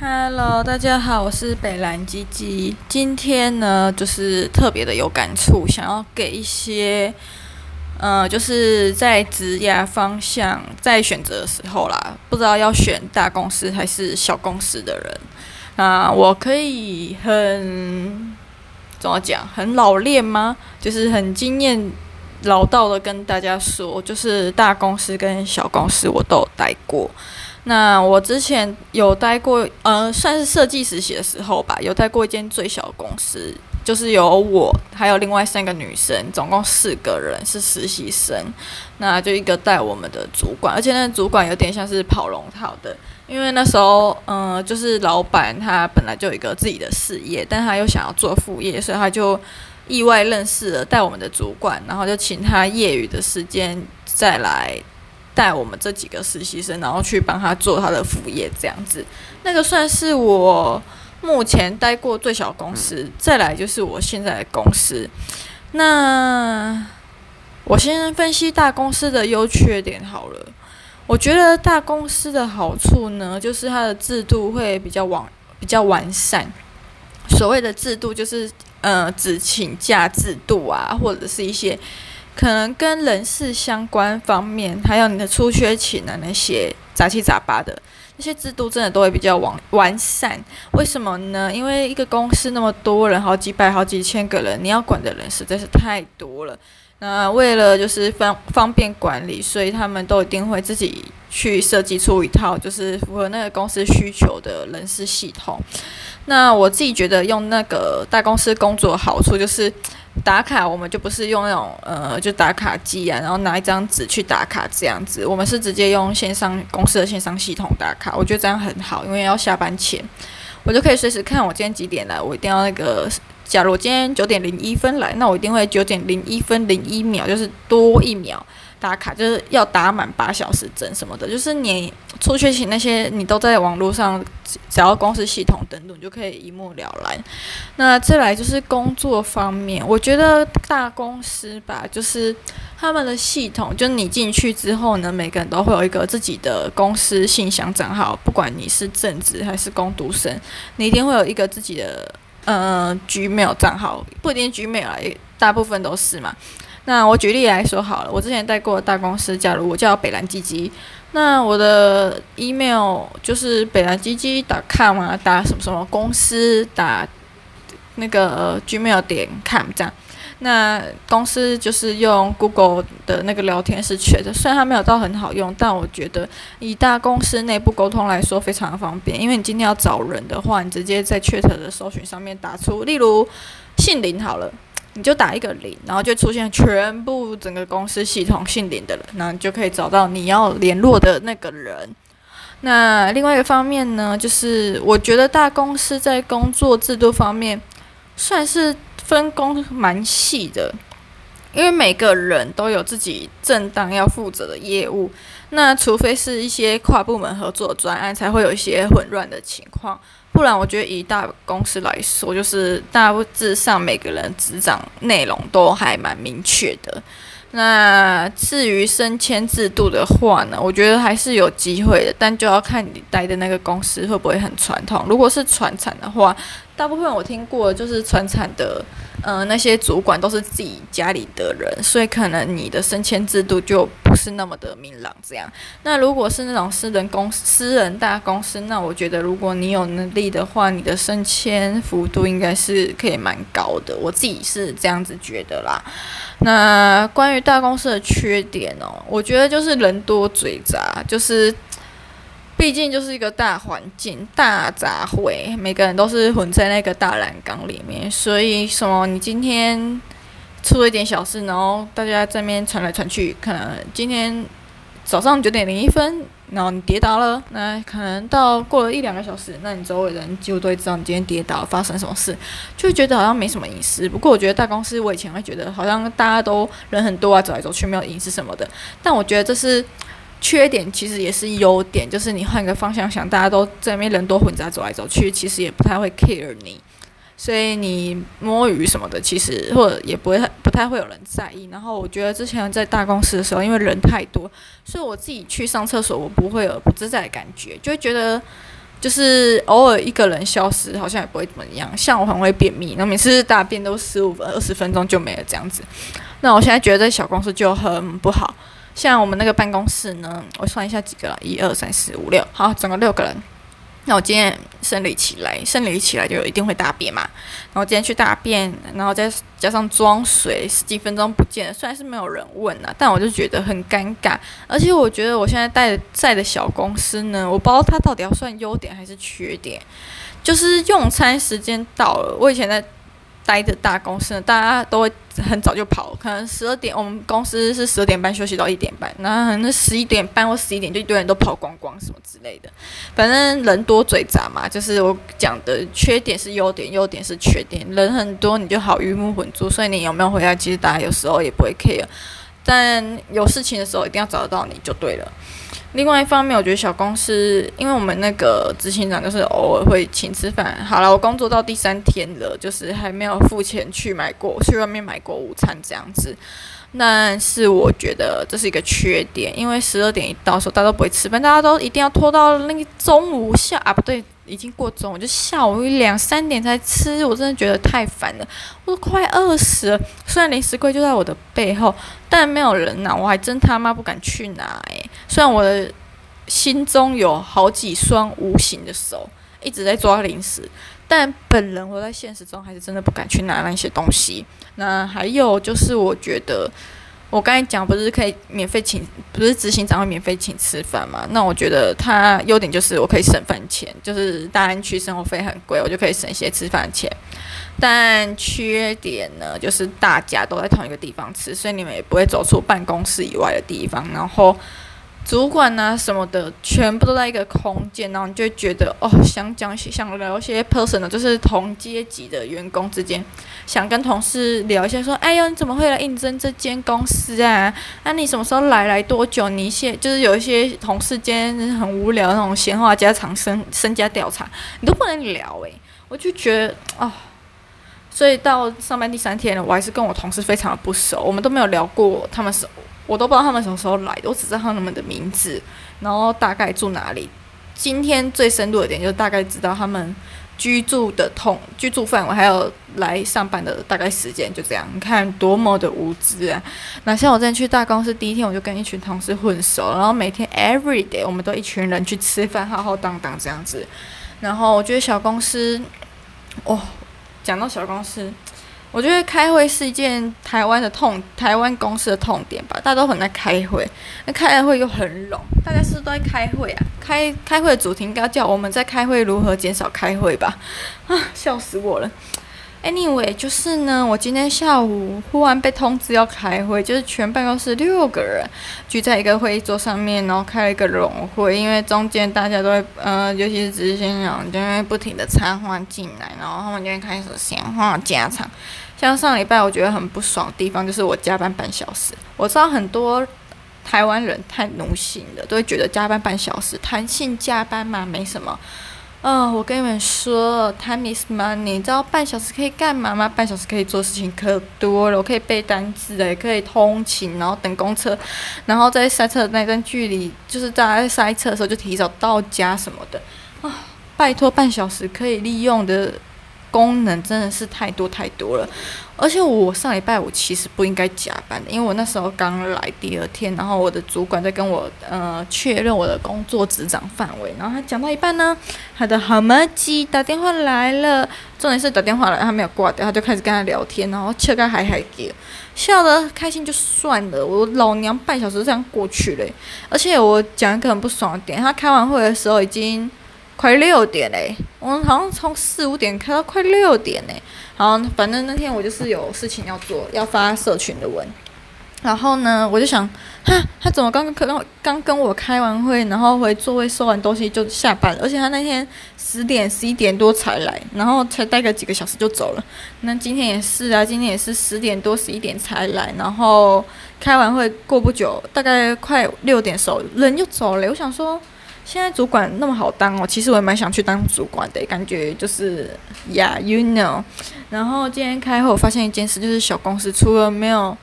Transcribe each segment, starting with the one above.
Hello，大家好，我是北兰鸡鸡。今天呢，就是特别的有感触，想要给一些，呃，就是在职业方向在选择的时候啦，不知道要选大公司还是小公司的人。啊，我可以很怎么讲，很老练吗？就是很经验老道的跟大家说，就是大公司跟小公司我都有待过。那我之前有待过，呃，算是设计实习的时候吧，有待过一间最小公司，就是有我还有另外三个女生，总共四个人是实习生。那就一个带我们的主管，而且那个主管有点像是跑龙套的，因为那时候，嗯、呃，就是老板他本来就有一个自己的事业，但他又想要做副业，所以他就意外认识了带我们的主管，然后就请他业余的时间再来。带我们这几个实习生，然后去帮他做他的副业，这样子，那个算是我目前待过最小公司。再来就是我现在的公司。那我先分析大公司的优缺点好了。我觉得大公司的好处呢，就是它的制度会比较完比较完善。所谓的制度，就是呃，只请假制度啊，或者是一些。可能跟人事相关方面，还有你的出缺勤啊，那些杂七杂八的那些制度，真的都会比较完完善。为什么呢？因为一个公司那么多人，好几百、好几千个人，你要管的人实在是太多了。那为了就是方方便管理，所以他们都一定会自己去设计出一套就是符合那个公司需求的人事系统。那我自己觉得用那个大公司工作好处就是。打卡，我们就不是用那种呃，就打卡机啊，然后拿一张纸去打卡这样子。我们是直接用线上公司的线上系统打卡，我觉得这样很好，因为要下班前，我就可以随时看我今天几点来。我一定要那个，假如我今天九点零一分来，那我一定会九点零一分零一秒，就是多一秒。打卡就是要打满八小时整什么的，就是你出缺勤那些，你都在网络上，只要公司系统登录，你就可以一目了然。那再来就是工作方面，我觉得大公司吧，就是他们的系统，就你进去之后呢，每个人都会有一个自己的公司信箱账号，不管你是正职还是工读生，你一定会有一个自己的呃 Gmail 账号，不一定 Gmail 啊，大部分都是嘛。那我举例来说好了，我之前带过大公司，假如我叫北蓝基金，那我的 email 就是北蓝基金 .com 啊，打什么什么公司，打那个 gmail 点 com 这样。那公司就是用 Google 的那个聊天室 chat，虽然它没有到很好用，但我觉得以大公司内部沟通来说非常方便。因为你今天要找人的话，你直接在 chat 的搜寻上面打出，例如姓林好了。你就打一个零，然后就出现全部整个公司系统姓林的人，然后你就可以找到你要联络的那个人。那另外一个方面呢，就是我觉得大公司在工作制度方面算是分工蛮细的，因为每个人都有自己正当要负责的业务。那除非是一些跨部门合作专案，才会有一些混乱的情况。不然，我觉得以大公司来说，就是大致上每个人职掌内容都还蛮明确的。那至于升迁制度的话呢，我觉得还是有机会的，但就要看你待的那个公司会不会很传统。如果是传产的话，大部分我听过就是传产的，嗯、呃，那些主管都是自己家里的人，所以可能你的升迁制度就不是那么的明朗。这样，那如果是那种私人公、私人大公司，那我觉得如果你有能力的话，你的升迁幅度应该是可以蛮高的。我自己是这样子觉得啦。那关于大公司的缺点哦，我觉得就是人多嘴杂，就是毕竟就是一个大环境、大杂烩，每个人都是混在那个大染缸里面，所以什么你今天出了一点小事，然后大家在那边传来传去，可能今天早上九点零一分。然后你跌倒了，那可能到过了一两个小时，那你周围人几乎都会知道你今天跌倒发生什么事，就会觉得好像没什么隐私。不过我觉得大公司，我以前会觉得好像大家都人很多啊，走来走去没有隐私什么的。但我觉得这是缺点，其实也是优点，就是你换个方向想，大家都在那边人多混杂走来走去，其实也不太会 care 你。所以你摸鱼什么的，其实或者也不会不太会有人在意。然后我觉得之前在大公司的时候，因为人太多，所以我自己去上厕所，我不会有不自在的感觉，就会觉得就是偶尔一个人消失，好像也不会怎么样。像我很会便秘，那每次大便都十五分、二十分钟就没了这样子。那我现在觉得小公司就很不好。像我们那个办公室呢，我算一下几个了，一二三四五六，好，整个六个人。那我今天生理起来，生理起来就一定会大便嘛。然后今天去大便，然后再加上装水，十几分钟不见，虽然是没有人问啊，但我就觉得很尴尬。而且我觉得我现在带在的小公司呢，我不知道它到底要算优点还是缺点。就是用餐时间到了，我以前在。待的大公司，大家都会很早就跑，可能十二点，我们公司是十二点半休息到一点半，然后可能十一点半或十一点就一堆人都跑光光什么之类的，反正人多嘴杂嘛。就是我讲的缺点是优点，优点是缺点。人很多你就好鱼目混珠，所以你有没有回来，其实大家有时候也不会 care，但有事情的时候一定要找得到你就对了。另外一方面，我觉得小公司，因为我们那个执行长就是偶尔会请吃饭。好了，我工作到第三天了，就是还没有付钱去买过去外面买过午餐这样子。但是我觉得这是一个缺点，因为十二点一到的时候大家都不会吃饭，大家都一定要拖到那个中午下啊，不对。已经过中午，就下午两三点才吃，我真的觉得太烦了，我都快饿死了。虽然零食柜就在我的背后，但没有人拿，我还真他妈不敢去拿诶，虽然我的心中有好几双无形的手一直在抓零食，但本人我在现实中还是真的不敢去拿那些东西。那还有就是，我觉得。我刚才讲不是可以免费请，不是执行长会免费请吃饭嘛？那我觉得他优点就是我可以省饭钱，就是大安区生活费很贵，我就可以省一些吃饭钱。但缺点呢，就是大家都在同一个地方吃，所以你们也不会走出办公室以外的地方，然后。主管啊什么的，全部都在一个空间，然后你就觉得哦，想讲想聊一些 personal，就是同阶级的员工之间，想跟同事聊一下，说，哎呦，你怎么会来应征这间公司啊？那、啊、你什么时候来？来多久？你现就是有一些同事间很无聊那种闲话家常、身身家调查，你都不能聊诶、我就觉得哦，所以到上班第三天了，我还是跟我同事非常的不熟，我们都没有聊过他们是。我都不知道他们什么时候来的，我只知道他们的名字，然后大概住哪里。今天最深度的点就是大概知道他们居住的痛居住范围，还有来上班的大概时间，就这样。你看多么的无知啊！那像我之前去大公司第一天，我就跟一群同事混熟，然后每天 every day 我们都一群人去吃饭，浩浩荡荡这样子。然后我觉得小公司，哦，讲到小公司。我觉得开会是一件台湾的痛，台湾公司的痛点吧。大家都很爱开会，那开了会又很冷，大家是不是都在开会啊？开开会的主题应该叫我们在开会如何减少开会吧？啊，笑死我了。Anyway，就是呢，我今天下午忽然被通知要开会，就是全办公室六个人聚在一个会议桌上面，然后开了一个融会，因为中间大家都会，呃，尤其是执行长就会不停的插话进来，然后他们就会开始闲话家常。像上礼拜我觉得很不爽的地方，就是我加班半小时。我知道很多台湾人太奴性了，都会觉得加班半小时，弹性加班嘛，没什么。啊、哦，我跟你们说，time is money，你知道半小时可以干嘛吗？半小时可以做事情可多了，我可以背单词，也可以通勤，然后等公车，然后在塞车的那段距离，就是大家在塞车的时候就提早到家什么的。啊、哦，拜托，半小时可以利用的。功能真的是太多太多了，而且我上礼拜我其实不应该加班的，因为我那时候刚来第二天，然后我的主管在跟我呃确认我的工作职掌范围，然后他讲到一半呢，他的好麻吉打电话来了，重点是打电话来他没有挂掉，他就开始跟他聊天，然后切个嗨嗨叫，笑得开心就算了，我老娘半小时这样过去了，而且我讲一个很不爽的点，他开完会的时候已经。快六点嘞，我们好像从四五点开到快六点嘞。好，反正那天我就是有事情要做，要发社群的文。然后呢，我就想，哈，他怎么刚刚刚跟我开完会，然后回座位收完东西就下班了？而且他那天十点十一点多才来，然后才待个几个小时就走了。那今天也是啊，今天也是十点多十一点才来，然后开完会过不久，大概快六点时候人就走了。我想说。现在主管那么好当哦，其实我也蛮想去当主管的，感觉就是，Yeah，you know。然后今天开会，我发现一件事，就是小公司除了没有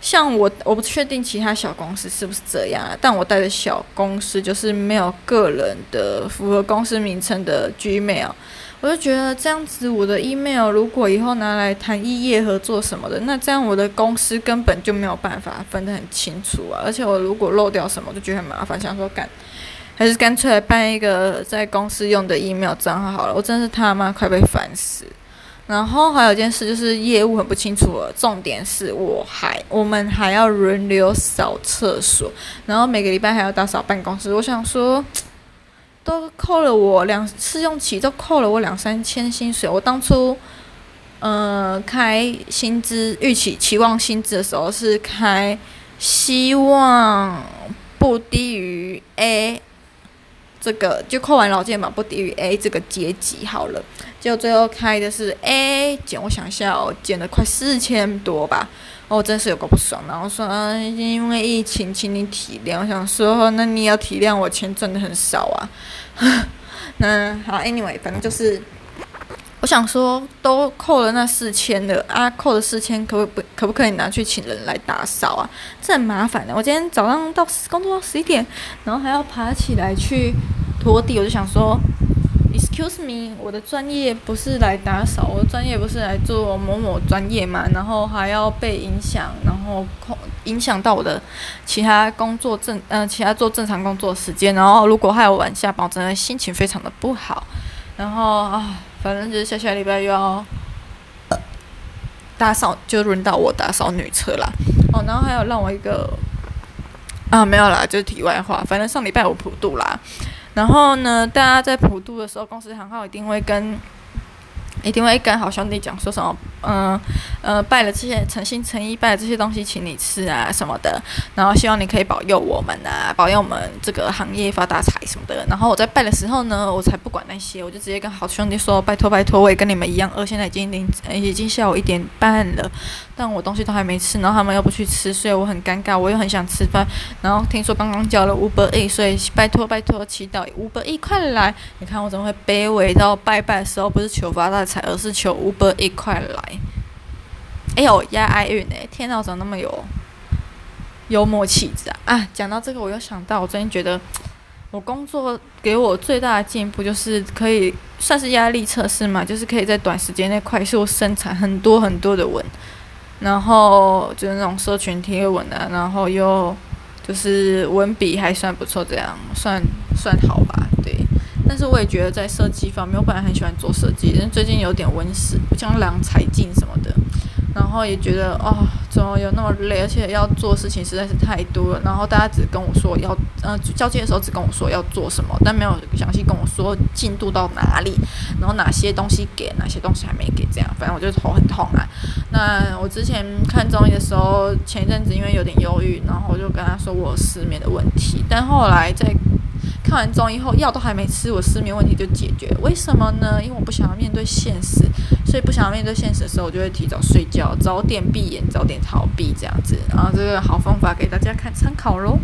像我，我不确定其他小公司是不是这样，但我带的小公司就是没有个人的符合公司名称的 Gmail，我就觉得这样子，我的 email 如果以后拿来谈异业合作什么的，那这样我的公司根本就没有办法分得很清楚啊，而且我如果漏掉什么，就觉得很麻烦，想说干，还是干脆来办一个在公司用的 email 账号好了，我真是他妈快被烦死。然后还有一件事就是业务很不清楚，重点是我还我们还要轮流扫厕所，然后每个礼拜还要打扫办公室。我想说，都扣了我两试用期，都扣了我两三千薪水。我当初呃开薪资预期期望薪资的时候是开希望不低于 A。这个就扣完老健保不低于 A 这个阶级好了，就最后开的是 A 减，我想一下哦，减了快四千多吧，哦，真是有够不爽。然后说，嗯，因为疫情，请你体谅。我想说，那你要体谅我，钱赚的很少啊。那好，Anyway，反正就是。我想说，都扣了那四千了啊，扣了四千，可不可不可以拿去请人来打扫啊？这很麻烦的。我今天早上到工作到十一点，然后还要爬起来去拖地，我就想说，Excuse me，我的专业不是来打扫，我的专业不是来做某某专业嘛，然后还要被影响，然后影响到我的其他工作正嗯、呃，其他做正常工作时间，然后如果还有晚下班，我真的心情非常的不好，然后啊。反正就是下下礼拜又要打扫，就轮到我打扫女厕啦。哦，然后还有让我一个啊，没有啦，就是题外话。反正上礼拜我普渡啦，然后呢，大家在普渡的时候，公司行号一定会跟。一定会跟好兄弟讲说什么，嗯、呃，拜了这些诚心诚意拜了这些东西，请你吃啊什么的，然后希望你可以保佑我们啊，保佑我们这个行业发大财什么的。然后我在拜的时候呢，我才不管那些，我就直接跟好兄弟说，拜托拜托，我也跟你们一样饿，现在已经零，已经下午一点半了，但我东西都还没吃，然后他们又不去吃，所以我很尴尬，我又很想吃饭。然后听说刚刚交了 Uber Eats，所以拜托拜托，祈祷 Uber Eats 快来！你看我怎么会卑微到拜拜的时候不是求发大财？而是求 Uber 一块来，哎呦，押哀韵哎！天哪，我怎么那么有幽默气质啊！啊，讲到这个，我又想到，我最近觉得我工作给我最大的进步，就是可以算是压力测试嘛，就是可以在短时间内快速生产很多很多的文，然后就是那种社群贴文啊，然后又就是文笔还算不错，这样算算好吧。对但是我也觉得在设计方面，我本来很喜欢做设计，但最近有点温室，江郎才尽什么的，然后也觉得哦，怎么有那么累，而且要做事情实在是太多了。然后大家只跟我说要，呃，交接的时候只跟我说要做什么，但没有详细跟我说进度到哪里，然后哪些东西给，哪些东西还没给，这样，反正我就头很痛啊。那我之前看综艺的时候，前一阵子因为有点忧郁，然后我就跟他说我失眠的问题，但后来在。看完中医后，药都还没吃，我失眠问题就解决了。为什么呢？因为我不想要面对现实，所以不想要面对现实的时候，我就会提早睡觉，早点闭眼，早点逃避这样子。然后这个好方法给大家看参考喽。